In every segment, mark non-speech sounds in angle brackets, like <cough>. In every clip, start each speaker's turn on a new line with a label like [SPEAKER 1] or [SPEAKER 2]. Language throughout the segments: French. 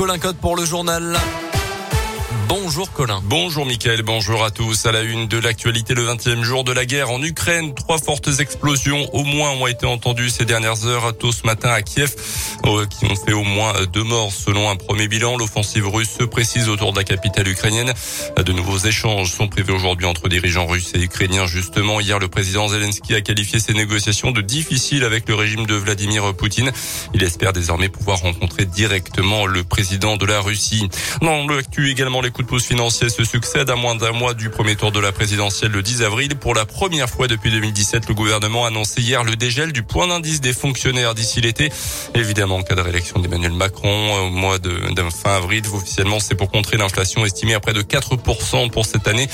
[SPEAKER 1] Colin Code pour le journal. Bonjour Colin.
[SPEAKER 2] Bonjour Mickaël, bonjour à tous. À la une de l'actualité, le 20e jour de la guerre en Ukraine. Trois fortes explosions au moins ont été entendues ces dernières heures tôt ce matin à Kiev, euh, qui ont fait au moins deux morts selon un premier bilan. L'offensive russe se précise autour de la capitale ukrainienne. De nouveaux échanges sont prévus aujourd'hui entre dirigeants russes et ukrainiens. Justement, hier, le président Zelensky a qualifié ces négociations de difficiles avec le régime de Vladimir Poutine. Il espère désormais pouvoir rencontrer directement le président de la Russie. Actu également les coups de pouce financiers se succèdent à moins d'un mois du premier tour de la présidentielle le 10 avril. Pour la première fois depuis 2017, le gouvernement a annoncé hier le dégel du point d'indice des fonctionnaires d'ici l'été. Évidemment, en cas de réélection d'Emmanuel Macron au mois de, fin avril, officiellement, c'est pour contrer l'inflation estimée à près de 4% pour cette année,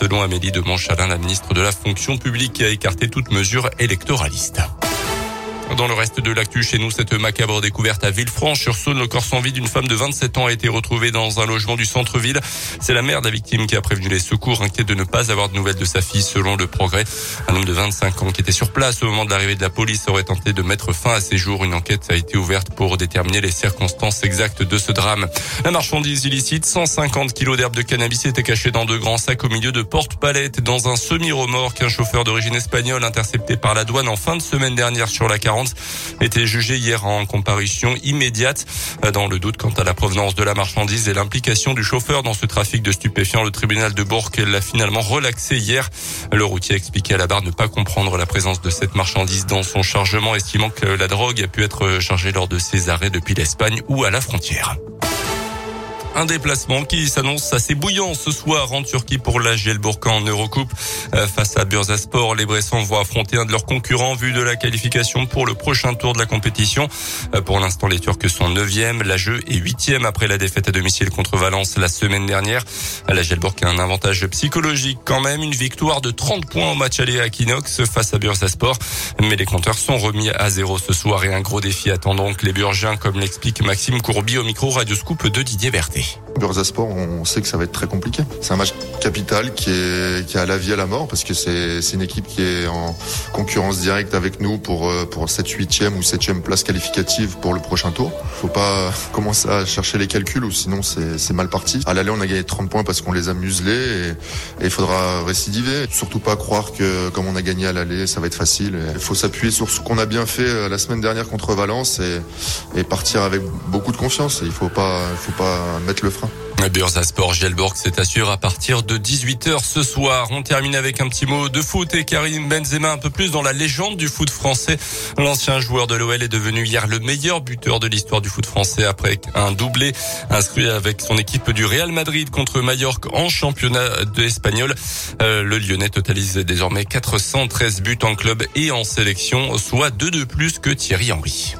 [SPEAKER 2] selon Amélie de Montchalin, la ministre de la fonction publique, qui a écarté toute mesure électoraliste. Dans le reste de l'actu chez nous, cette macabre découverte à Villefranche-sur-Saône, le corps sans vie d'une femme de 27 ans a été retrouvé dans un logement du centre-ville. C'est la mère de la victime qui a prévenu les secours, inquiète de ne pas avoir de nouvelles de sa fille selon le progrès. Un homme de 25 ans qui était sur place au moment de l'arrivée de la police aurait tenté de mettre fin à ses jours. Une enquête a été ouverte pour déterminer les circonstances exactes de ce drame. La marchandise illicite, 150 kilos d'herbe de cannabis était cachée dans deux grands sacs au milieu de porte-palettes dans un semi-remorque. Un chauffeur d'origine espagnole intercepté par la douane en fin de semaine dernière sur la 40 était jugé hier en comparution immédiate. Dans le doute quant à la provenance de la marchandise et l'implication du chauffeur dans ce trafic de stupéfiants, le tribunal de Bourg l'a finalement relaxé hier. Le routier a expliqué à la barre ne pas comprendre la présence de cette marchandise dans son chargement, estimant que la drogue a pu être chargée lors de ses arrêts depuis l'Espagne ou à la frontière. Un déplacement qui s'annonce assez bouillant ce soir en Turquie pour la Bourcan en Eurocoupe. Euh, face à Bursaspor, les Bressans vont affronter un de leurs concurrents vu de la qualification pour le prochain tour de la compétition. Euh, pour l'instant, les Turcs sont 9e, la Jeu est 8e après la défaite à domicile contre Valence la semaine dernière. La Gelbourg a un avantage psychologique quand même, une victoire de 30 points au match aller à Kinox face à Bursaspor. Mais les compteurs sont remis à zéro ce soir et un gros défi attend donc les Burgiens comme l'explique Maxime Courby au micro Radio Scoop de Didier Berthet. much.
[SPEAKER 3] Bursasport, on sait que ça va être très compliqué. C'est un match capital qui est, qui a la vie à la mort parce que c'est, c'est une équipe qui est en concurrence directe avec nous pour, euh, pour cette huitième ou septième place qualificative pour le prochain tour. Faut pas <laughs> commencer à chercher les calculs ou sinon c'est, c'est mal parti. À l'aller, on a gagné 30 points parce qu'on les a muselés et il faudra récidiver. Surtout pas croire que comme on a gagné à l'aller, ça va être facile. Il faut s'appuyer sur ce qu'on a bien fait euh, la semaine dernière contre Valence et, et partir avec beaucoup de confiance. Il faut pas, faut pas mettre le frein.
[SPEAKER 2] Sport Gielborg c'est assuré à partir de 18h ce soir. On termine avec un petit mot de foot et Karim Benzema un peu plus dans la légende du foot français. L'ancien joueur de l'OL est devenu hier le meilleur buteur de l'histoire du foot français après un doublé inscrit avec son équipe du Real Madrid contre Mallorca en championnat espagnol. Euh, le Lyonnais totalise désormais 413 buts en club et en sélection, soit deux de plus que Thierry Henry.